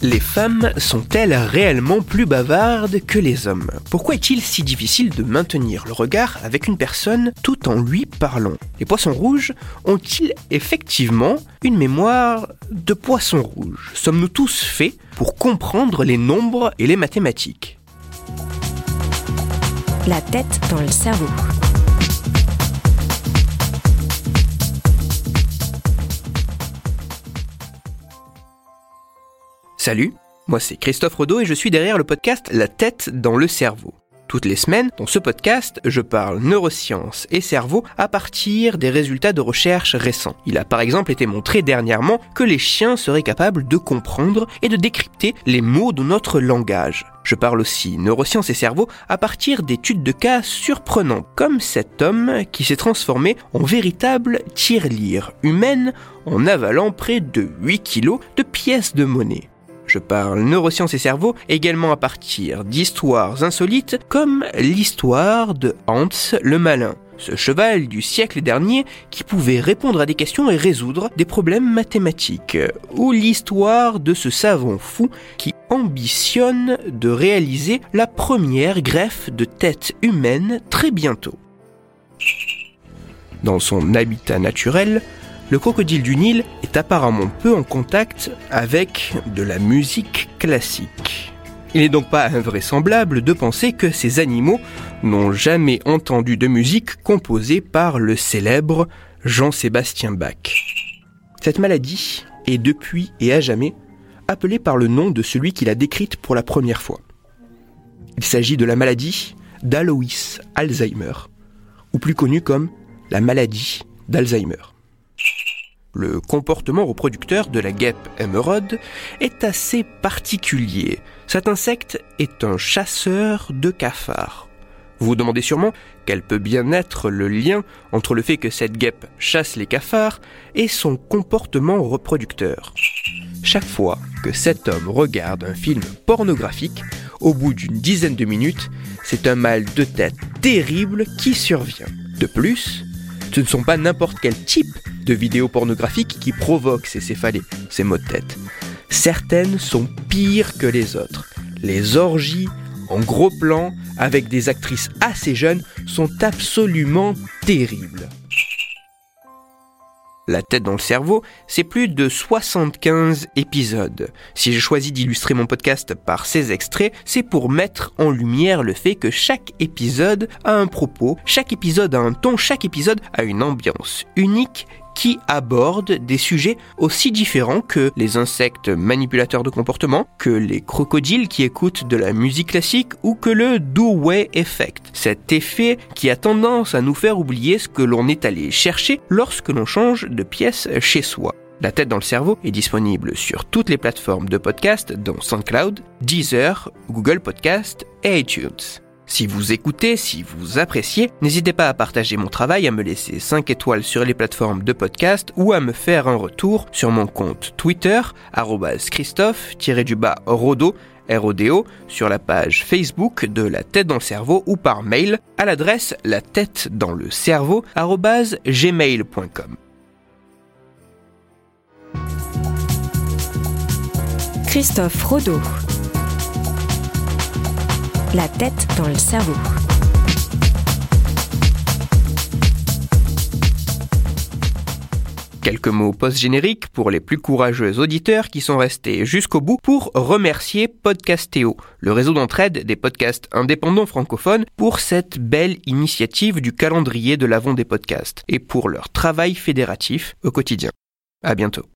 Les femmes sont-elles réellement plus bavardes que les hommes? Pourquoi est-il si difficile de maintenir le regard avec une personne tout en lui parlant? Les poissons rouges ont-ils effectivement une mémoire de poisson rouge Sommes-nous tous faits pour comprendre les nombres et les mathématiques? La tête dans le cerveau. Salut, moi c'est Christophe Rodeau et je suis derrière le podcast La tête dans le cerveau. Toutes les semaines, dans ce podcast, je parle neurosciences et cerveau à partir des résultats de recherches récents. Il a par exemple été montré dernièrement que les chiens seraient capables de comprendre et de décrypter les mots de notre langage. Je parle aussi neurosciences et cerveau à partir d'études de cas surprenants, comme cet homme qui s'est transformé en véritable tirelire humaine en avalant près de 8 kilos de pièces de monnaie. Je parle neurosciences et cerveau également à partir d'histoires insolites comme l'histoire de Hans le Malin, ce cheval du siècle dernier qui pouvait répondre à des questions et résoudre des problèmes mathématiques, ou l'histoire de ce savant fou qui ambitionne de réaliser la première greffe de tête humaine très bientôt. Dans son habitat naturel, le crocodile du Nil est apparemment peu en contact avec de la musique classique. Il n'est donc pas invraisemblable de penser que ces animaux n'ont jamais entendu de musique composée par le célèbre Jean-Sébastien Bach. Cette maladie est depuis et à jamais appelée par le nom de celui qui l'a décrite pour la première fois. Il s'agit de la maladie d'Alois Alzheimer, ou plus connue comme la maladie d'Alzheimer. Le comportement reproducteur de la guêpe émeraude est assez particulier. Cet insecte est un chasseur de cafards. Vous vous demandez sûrement quel peut bien être le lien entre le fait que cette guêpe chasse les cafards et son comportement reproducteur. Chaque fois que cet homme regarde un film pornographique, au bout d'une dizaine de minutes, c'est un mal de tête terrible qui survient. De plus, ce ne sont pas n'importe quel type de vidéos pornographiques qui provoquent ces céphalées, ces maux de tête. Certaines sont pires que les autres. Les orgies en gros plan avec des actrices assez jeunes sont absolument terribles. La tête dans le cerveau, c'est plus de 75 épisodes. Si j'ai choisi d'illustrer mon podcast par ces extraits, c'est pour mettre en lumière le fait que chaque épisode a un propos, chaque épisode a un ton, chaque épisode a une ambiance unique qui aborde des sujets aussi différents que les insectes manipulateurs de comportement, que les crocodiles qui écoutent de la musique classique ou que le do-way effect. Cet effet qui a tendance à nous faire oublier ce que l'on est allé chercher lorsque l'on change de pièce chez soi. La tête dans le cerveau est disponible sur toutes les plateformes de podcast dont SoundCloud, Deezer, Google Podcast et iTunes. Si vous écoutez, si vous appréciez, n'hésitez pas à partager mon travail, à me laisser 5 étoiles sur les plateformes de podcast ou à me faire un retour sur mon compte Twitter, Christophe-Rodo, RODO, sur la page Facebook de La Tête dans le Cerveau ou par mail à l'adresse la tête dans le cerveau gmail.com. Christophe Rodeau. La tête dans le cerveau. Quelques mots post-génériques pour les plus courageux auditeurs qui sont restés jusqu'au bout pour remercier Podcastéo, le réseau d'entraide des podcasts indépendants francophones, pour cette belle initiative du calendrier de l'avant des podcasts et pour leur travail fédératif au quotidien. À bientôt.